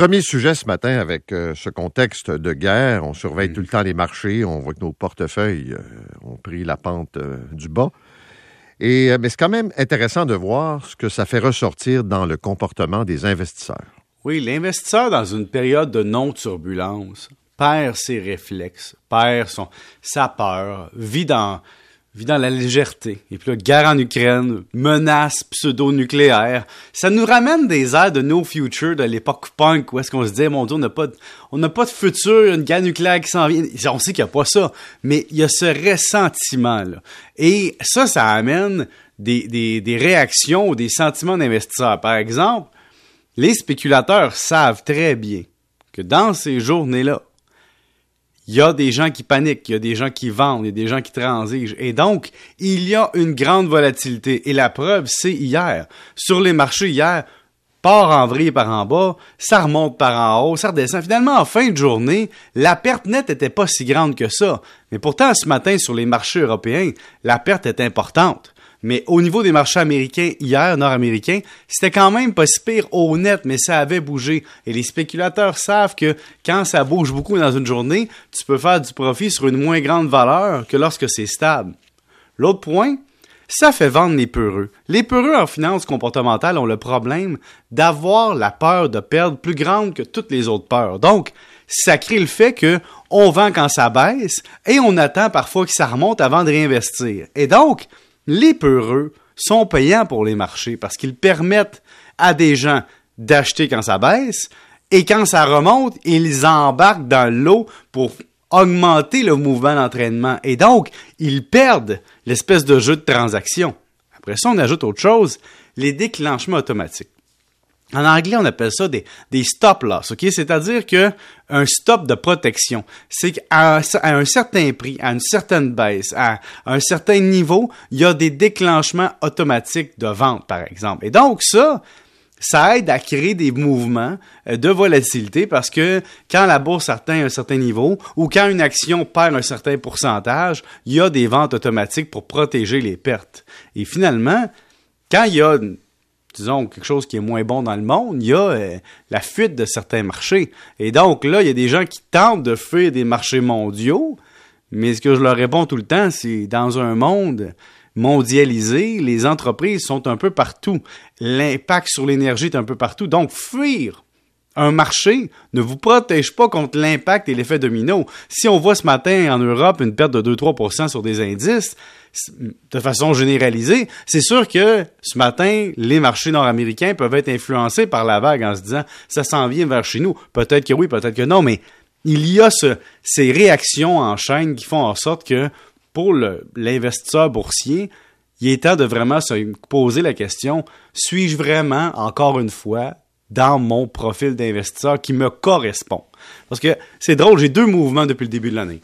Premier sujet ce matin avec euh, ce contexte de guerre. On surveille Mm. tout le temps les marchés. On voit que nos portefeuilles euh, ont pris la pente euh, du bas. Et, mais c'est quand même intéressant de voir ce que ça fait ressortir dans le comportement des investisseurs. Oui, l'investisseur dans une période de non-turbulence perd ses réflexes, perd son, sa peur, vit dans, vit dans la légèreté. Et puis la guerre en Ukraine, menace pseudo-nucléaire. Ça nous ramène des airs de No Future de l'époque punk où est-ce qu'on se dit, mon Dieu, on n'a pas de, on pas de futur, une guerre nucléaire qui s'en vient. On sait qu'il n'y a pas ça. Mais il y a ce ressentiment-là. Et ça, ça amène des, des, des réactions ou des sentiments d'investisseurs. Par exemple, les spéculateurs savent très bien que dans ces journées-là, il y a des gens qui paniquent, il y a des gens qui vendent, il y a des gens qui transigent. Et donc, il y a une grande volatilité. Et la preuve, c'est hier. Sur les marchés, hier, part en vrille par en bas, ça remonte par en haut, ça redescend. Finalement, en fin de journée, la perte nette n'était pas si grande que ça. Mais pourtant, ce matin, sur les marchés européens, la perte est importante. Mais au niveau des marchés américains, hier, nord-américains, c'était quand même pas si pire au net, mais ça avait bougé. Et les spéculateurs savent que quand ça bouge beaucoup dans une journée, tu peux faire du profit sur une moins grande valeur que lorsque c'est stable. L'autre point, ça fait vendre les peureux. Les peureux en finance comportementale ont le problème d'avoir la peur de perdre plus grande que toutes les autres peurs. Donc, ça crée le fait que on vend quand ça baisse et on attend parfois que ça remonte avant de réinvestir. Et donc, les peureux sont payants pour les marchés parce qu'ils permettent à des gens d'acheter quand ça baisse et quand ça remonte, ils embarquent dans l'eau pour augmenter le mouvement d'entraînement. Et donc, ils perdent l'espèce de jeu de transaction. Après ça, on ajoute autre chose, les déclenchements automatiques. En anglais, on appelle ça des, stop loss, ok? C'est-à-dire que un stop de protection, c'est qu'à un certain prix, à une certaine baisse, à un certain niveau, il y a des déclenchements automatiques de vente, par exemple. Et donc, ça, ça aide à créer des mouvements euh, de volatilité parce que quand la bourse atteint un certain niveau ou quand une action perd un certain pourcentage, il y a des ventes automatiques pour protéger les pertes. Et finalement, quand il y a disons, quelque chose qui est moins bon dans le monde, il y a euh, la fuite de certains marchés. Et donc là, il y a des gens qui tentent de fuir des marchés mondiaux, mais ce que je leur réponds tout le temps, c'est dans un monde mondialisé, les entreprises sont un peu partout. L'impact sur l'énergie est un peu partout. Donc, fuir un marché ne vous protège pas contre l'impact et l'effet domino. Si on voit ce matin en Europe une perte de 2-3% sur des indices, de façon généralisée, c'est sûr que ce matin, les marchés nord-américains peuvent être influencés par la vague en se disant ça s'en vient vers chez nous. Peut-être que oui, peut-être que non, mais il y a ce, ces réactions en chaîne qui font en sorte que pour l'investisseur boursier, il est temps de vraiment se poser la question suis-je vraiment, encore une fois, dans mon profil d'investisseur qui me correspond. Parce que c'est drôle, j'ai deux mouvements depuis le début de l'année.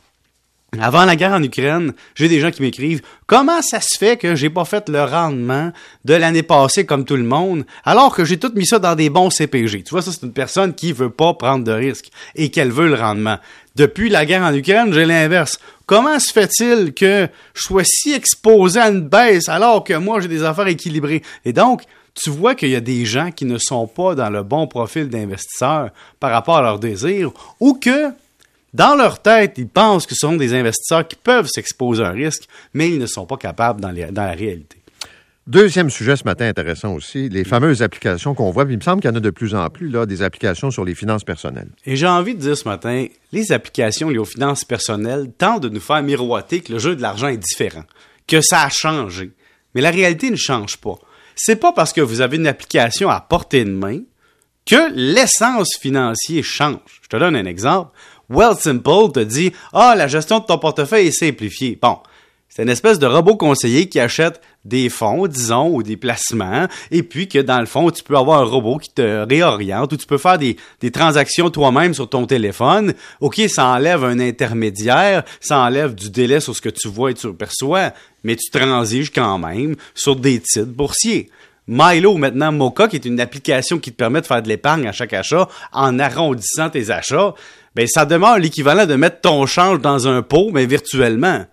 Avant la guerre en Ukraine, j'ai des gens qui m'écrivent comment ça se fait que j'ai pas fait le rendement de l'année passée comme tout le monde, alors que j'ai tout mis ça dans des bons CPG. Tu vois, ça c'est une personne qui veut pas prendre de risques et qu'elle veut le rendement. Depuis la guerre en Ukraine, j'ai l'inverse. Comment se fait-il que je sois si exposé à une baisse alors que moi j'ai des affaires équilibrées? Et donc, tu vois qu'il y a des gens qui ne sont pas dans le bon profil d'investisseur par rapport à leurs désirs ou que dans leur tête, ils pensent que ce sont des investisseurs qui peuvent s'exposer à un risque, mais ils ne sont pas capables dans, les, dans la réalité. Deuxième sujet ce matin intéressant aussi, les fameuses applications qu'on voit. Il me semble qu'il y en a de plus en plus, là, des applications sur les finances personnelles. Et j'ai envie de dire ce matin, les applications liées aux finances personnelles tentent de nous faire miroiter que le jeu de l'argent est différent, que ça a changé. Mais la réalité ne change pas. C'est pas parce que vous avez une application à portée de main que l'essence financière change. Je te donne un exemple. Wealthsimple te dit Ah, la gestion de ton portefeuille est simplifiée. Bon, c'est une espèce de robot conseiller qui achète des fonds, disons, ou des placements, et puis que dans le fond, tu peux avoir un robot qui te réoriente, ou tu peux faire des, transactions toi-même sur ton téléphone. OK, ça enlève un intermédiaire, ça enlève du délai sur ce que tu vois et tu perçois, mais tu transiges quand même sur des titres boursiers. Milo, maintenant Mocha, qui est une application qui te permet de faire de l'épargne à chaque achat en arrondissant tes achats, ben ça demeure l'équivalent de mettre ton change dans un pot, mais virtuellement.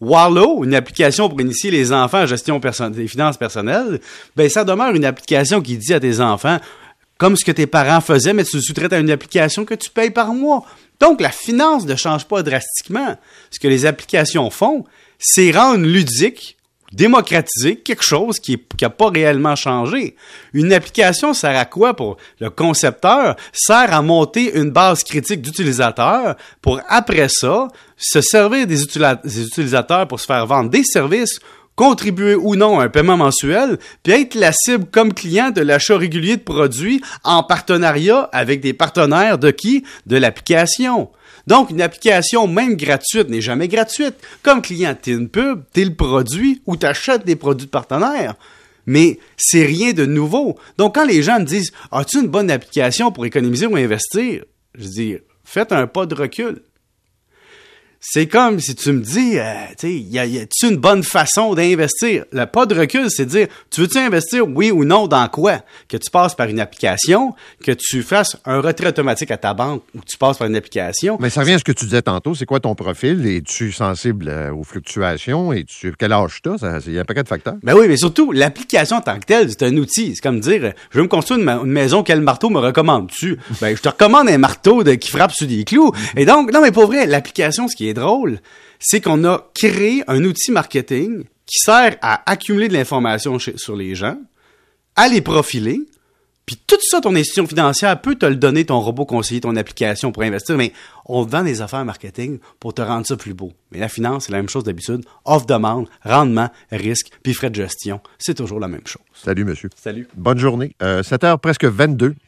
Wallow, une application pour initier les enfants à gestion des finances personnelles, ben ça demeure une application qui dit à tes enfants comme ce que tes parents faisaient, mais tu le sous-traites à une application que tu payes par mois. Donc, la finance ne change pas drastiquement. Ce que les applications font, c'est rendre ludique, démocratiser quelque chose qui n'a pas réellement changé. Une application sert à quoi pour le concepteur? Sert à monter une base critique d'utilisateurs pour, après ça, se servir des, des utilisateurs pour se faire vendre des services contribuer ou non à un paiement mensuel, puis être la cible comme client de l'achat régulier de produits en partenariat avec des partenaires de qui? De l'application. Donc, une application, même gratuite, n'est jamais gratuite. Comme client, t'es une pub, t'es le produit ou t'achètes des produits de partenaires. Mais c'est rien de nouveau. Donc, quand les gens me disent, as-tu une bonne application pour économiser ou investir? Je dis, faites un pas de recul c'est comme si tu me dis, euh, tu sais, y a-tu une bonne façon d'investir? Le pas de recul, c'est de dire, tu veux-tu investir, oui ou non, dans quoi? Que tu passes par une application, que tu fasses un retrait automatique à ta banque ou tu passes par une application. Mais ça revient à ce que tu disais tantôt, c'est quoi ton profil? Es-tu sensible euh, aux fluctuations? Et tu quel âge tu as? Il y a un paquet de facteurs. Ben oui, mais surtout, l'application en tant que telle, c'est un outil. C'est comme dire, je veux me construire une, maison, quel marteau me recommandes-tu? Ben, je te recommande un marteau de, qui frappe sur des clous. Et donc, non, mais pour vrai, l'application, ce qui est drôle, c'est qu'on a créé un outil marketing qui sert à accumuler de l'information sur les gens, à les profiler, puis tout ça, ton institution financière peut te le donner, ton robot conseiller, ton application pour investir, mais on vend des affaires marketing pour te rendre ça plus beau. Mais la finance, c'est la même chose d'habitude. Offre-demande, rendement, risque, puis frais de gestion. C'est toujours la même chose. Salut, monsieur. Salut. Bonne journée. Euh, 7h presque 22.